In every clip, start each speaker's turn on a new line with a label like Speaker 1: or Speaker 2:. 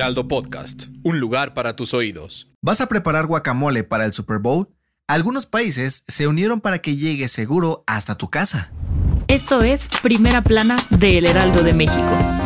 Speaker 1: Heraldo Podcast, un lugar para tus oídos.
Speaker 2: ¿Vas a preparar guacamole para el Super Bowl? Algunos países se unieron para que llegue seguro hasta tu casa.
Speaker 3: Esto es Primera Plana de El Heraldo de México.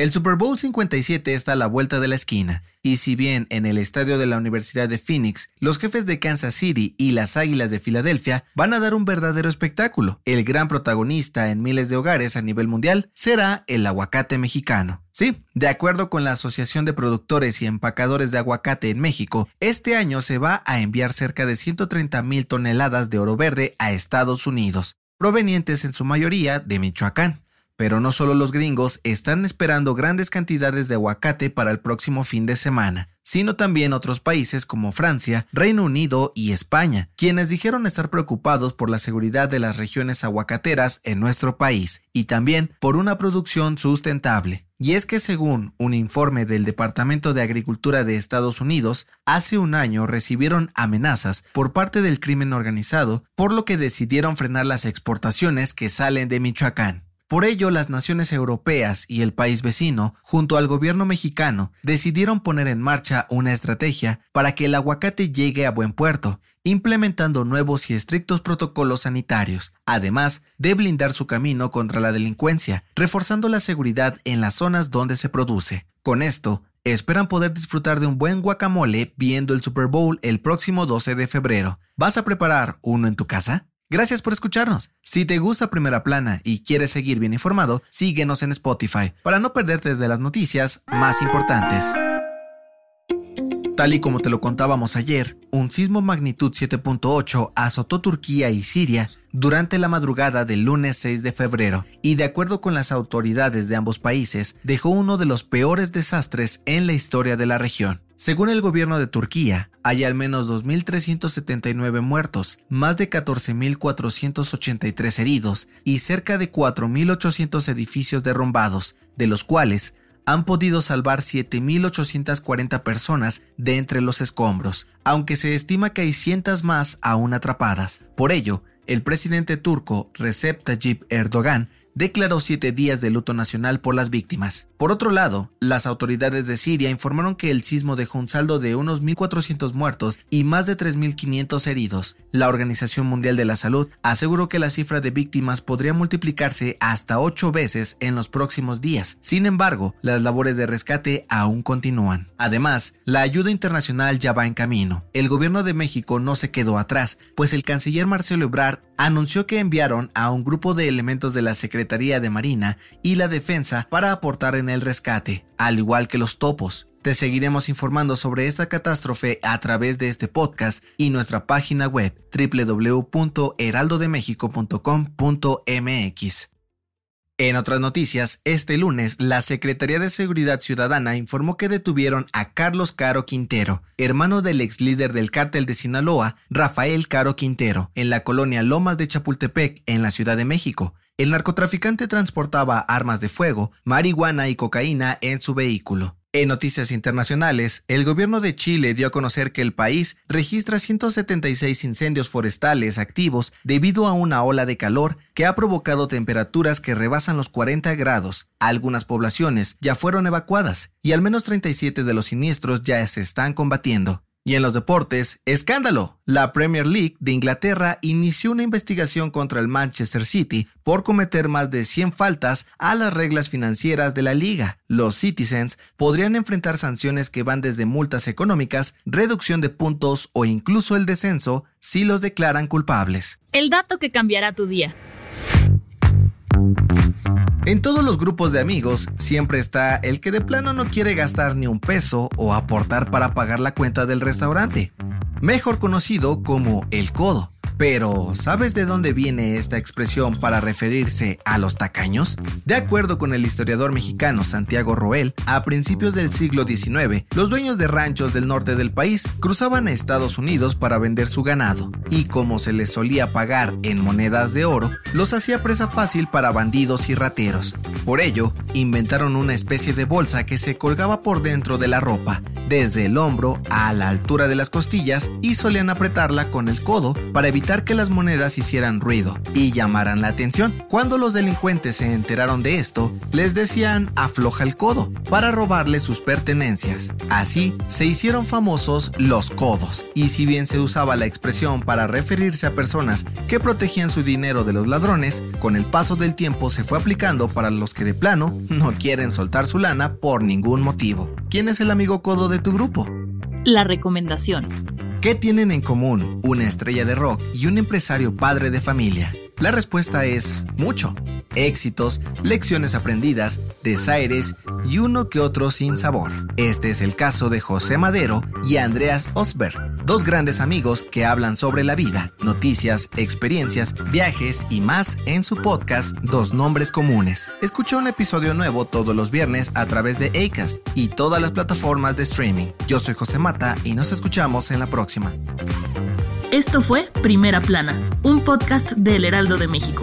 Speaker 2: El Super Bowl 57 está a la vuelta de la esquina, y si bien en el estadio de la Universidad de Phoenix, los jefes de Kansas City y las Águilas de Filadelfia van a dar un verdadero espectáculo, el gran protagonista en miles de hogares a nivel mundial será el aguacate mexicano. Sí, de acuerdo con la Asociación de Productores y Empacadores de Aguacate en México, este año se va a enviar cerca de 130 mil toneladas de oro verde a Estados Unidos, provenientes en su mayoría de Michoacán. Pero no solo los gringos están esperando grandes cantidades de aguacate para el próximo fin de semana, sino también otros países como Francia, Reino Unido y España, quienes dijeron estar preocupados por la seguridad de las regiones aguacateras en nuestro país y también por una producción sustentable. Y es que según un informe del Departamento de Agricultura de Estados Unidos, hace un año recibieron amenazas por parte del crimen organizado, por lo que decidieron frenar las exportaciones que salen de Michoacán. Por ello, las naciones europeas y el país vecino, junto al gobierno mexicano, decidieron poner en marcha una estrategia para que el aguacate llegue a buen puerto, implementando nuevos y estrictos protocolos sanitarios, además de blindar su camino contra la delincuencia, reforzando la seguridad en las zonas donde se produce. Con esto, esperan poder disfrutar de un buen guacamole viendo el Super Bowl el próximo 12 de febrero. ¿Vas a preparar uno en tu casa? Gracias por escucharnos. Si te gusta Primera Plana y quieres seguir bien informado, síguenos en Spotify para no perderte de las noticias más importantes. Tal y como te lo contábamos ayer, un sismo magnitud 7.8 azotó Turquía y Siria durante la madrugada del lunes 6 de febrero y de acuerdo con las autoridades de ambos países dejó uno de los peores desastres en la historia de la región. Según el gobierno de Turquía, hay al menos 2.379 muertos, más de 14.483 heridos y cerca de 4.800 edificios derrumbados, de los cuales han podido salvar 7.840 personas de entre los escombros, aunque se estima que hay cientos más aún atrapadas. Por ello, el presidente turco Recep Tayyip Erdogan declaró siete días de luto nacional por las víctimas. Por otro lado, las autoridades de Siria informaron que el sismo dejó un saldo de unos 1.400 muertos y más de 3.500 heridos. La Organización Mundial de la Salud aseguró que la cifra de víctimas podría multiplicarse hasta ocho veces en los próximos días. Sin embargo, las labores de rescate aún continúan. Además, la ayuda internacional ya va en camino. El gobierno de México no se quedó atrás, pues el canciller Marcelo Ebrard anunció que enviaron a un grupo de elementos de la Secretaría de Marina y la Defensa para aportar en el rescate, al igual que los topos. Te seguiremos informando sobre esta catástrofe a través de este podcast y nuestra página web www.heraldodemexico.com.mx. En otras noticias, este lunes la Secretaría de Seguridad Ciudadana informó que detuvieron a Carlos Caro Quintero, hermano del ex líder del cártel de Sinaloa, Rafael Caro Quintero, en la colonia Lomas de Chapultepec, en la Ciudad de México. El narcotraficante transportaba armas de fuego, marihuana y cocaína en su vehículo. En noticias internacionales, el gobierno de Chile dio a conocer que el país registra 176 incendios forestales activos debido a una ola de calor que ha provocado temperaturas que rebasan los 40 grados. Algunas poblaciones ya fueron evacuadas y al menos 37 de los siniestros ya se están combatiendo. Y en los deportes, escándalo. La Premier League de Inglaterra inició una investigación contra el Manchester City por cometer más de 100 faltas a las reglas financieras de la liga. Los Citizens podrían enfrentar sanciones que van desde multas económicas, reducción de puntos o incluso el descenso si los declaran culpables.
Speaker 3: El dato que cambiará tu día.
Speaker 2: En todos los grupos de amigos siempre está el que de plano no quiere gastar ni un peso o aportar para pagar la cuenta del restaurante, mejor conocido como el codo, Pero, ¿sabes de dónde viene esta expresión para referirse a los tacaños? De acuerdo con el historiador mexicano Santiago Roel, a principios del siglo XIX, los dueños de ranchos del norte del país cruzaban a Estados Unidos para vender su ganado, y como se les solía pagar en monedas de oro, los hacía presa fácil para bandidos y rateros. Por ello, inventaron una especie de bolsa que se colgaba por dentro de la ropa, desde el hombro a la altura de las costillas, y solían apretarla con el codo para evitar que las monedas hicieran ruido y llamaran la atención. Cuando los delincuentes se enteraron de esto, les decían afloja el codo para robarle sus pertenencias. Así se hicieron famosos los codos, y si bien se usaba la expresión para referirse a personas que protegían su dinero de los ladrones, con el paso del tiempo se fue aplicando para los que de plano no quieren soltar su lana por ningún motivo. ¿Quién es el amigo codo de tu grupo?
Speaker 3: La recomendación.
Speaker 2: ¿Qué tienen en común una estrella de rock y un empresario padre de familia? La respuesta es mucho. Éxitos, lecciones aprendidas, desaires y uno que otro sin sabor. Este es el caso de José Madero y Andreas Osberg, dos grandes amigos que hablan sobre la vida, noticias, experiencias, viajes y más en su podcast Dos Nombres Comunes. Escucha un episodio nuevo todos los viernes a través de Acast y todas las plataformas de streaming. Yo soy José Mata y nos escuchamos en la próxima.
Speaker 3: Esto fue Primera Plana, un podcast de El Heraldo de México.